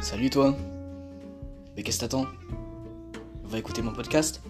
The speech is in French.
Salut toi. Mais qu'est-ce t'attends? Va écouter mon podcast.